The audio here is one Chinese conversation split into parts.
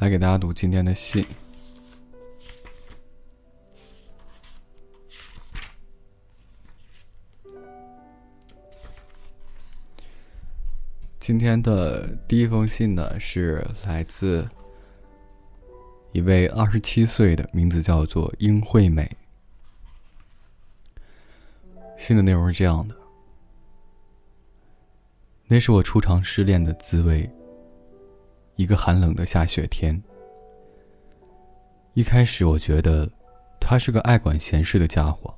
来给大家读今天的信。今天的第一封信呢，是来自一位二十七岁的，名字叫做殷惠美。信的内容是这样的：那是我初尝失恋的滋味。一个寒冷的下雪天，一开始我觉得他是个爱管闲事的家伙。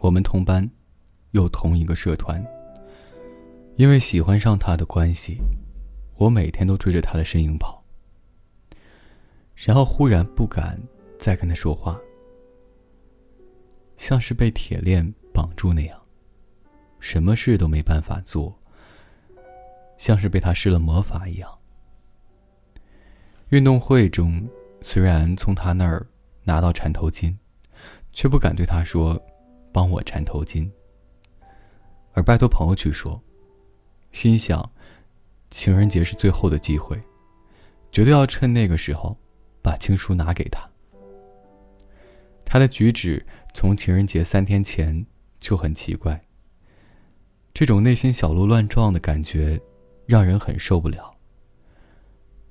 我们同班，又同一个社团。因为喜欢上他的关系，我每天都追着他的身影跑。然后忽然不敢再跟他说话，像是被铁链绑住那样，什么事都没办法做，像是被他施了魔法一样。运动会中，虽然从他那儿拿到缠头巾，却不敢对他说：“帮我缠头巾。”而拜托朋友去说。心想，情人节是最后的机会，绝对要趁那个时候把情书拿给他。他的举止从情人节三天前就很奇怪。这种内心小鹿乱撞的感觉，让人很受不了。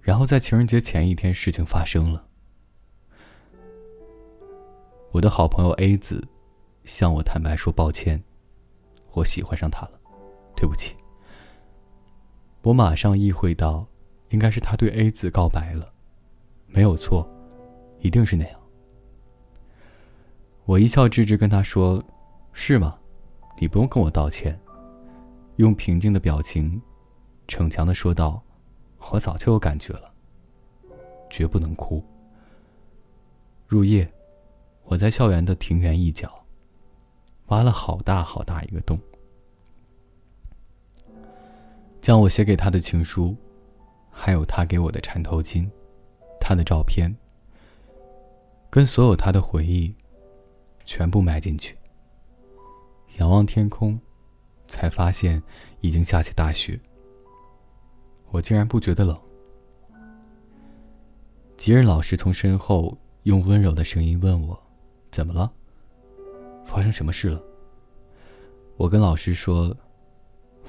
然后在情人节前一天，事情发生了。我的好朋友 A 子向我坦白说：“抱歉，我喜欢上他了，对不起。”我马上意会到，应该是他对 A 子告白了，没有错，一定是那样。我一笑置之，跟他说：“是吗？你不用跟我道歉。”用平静的表情，逞强的说道：“我早就有感觉了，绝不能哭。”入夜，我在校园的庭园一角，挖了好大好大一个洞。将我写给他的情书，还有他给我的缠头巾，他的照片，跟所有他的回忆，全部埋进去。仰望天空，才发现已经下起大雪。我竟然不觉得冷。吉任老师从身后用温柔的声音问我：“怎么了？发生什么事了？”我跟老师说：“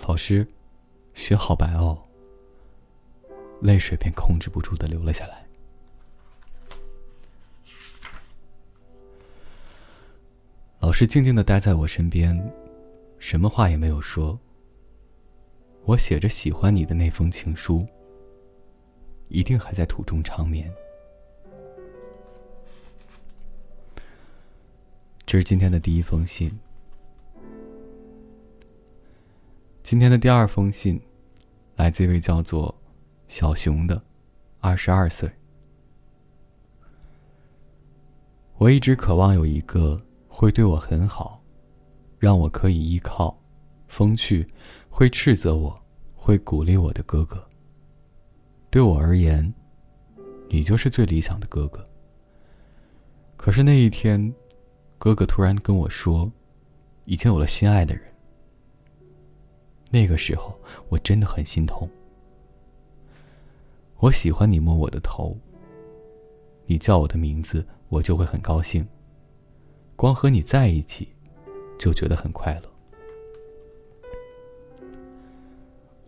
老师。”雪好白哦，泪水便控制不住的流了下来。老师静静的待在我身边，什么话也没有说。我写着喜欢你的那封情书，一定还在土中长眠。这是今天的第一封信。今天的第二封信，来自一位叫做小熊的，二十二岁。我一直渴望有一个会对我很好，让我可以依靠，风趣，会斥责我，会鼓励我的哥哥。对我而言，你就是最理想的哥哥。可是那一天，哥哥突然跟我说，已经有了心爱的人。那个时候，我真的很心痛。我喜欢你摸我的头，你叫我的名字，我就会很高兴。光和你在一起，就觉得很快乐。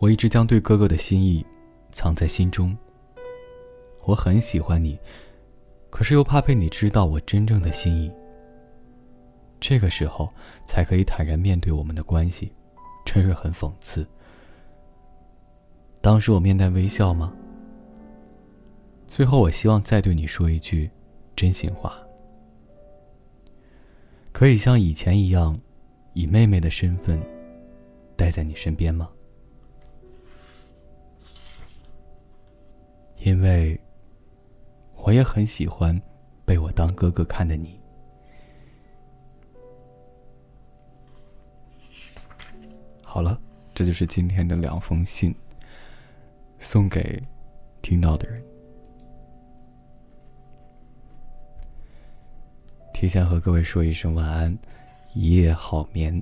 我一直将对哥哥的心意藏在心中。我很喜欢你，可是又怕被你知道我真正的心意。这个时候，才可以坦然面对我们的关系。真是很讽刺。当时我面带微笑吗？最后，我希望再对你说一句真心话。可以像以前一样，以妹妹的身份待在你身边吗？因为我也很喜欢被我当哥哥看的你。好了，这就是今天的两封信，送给听到的人。提前和各位说一声晚安，一夜好眠。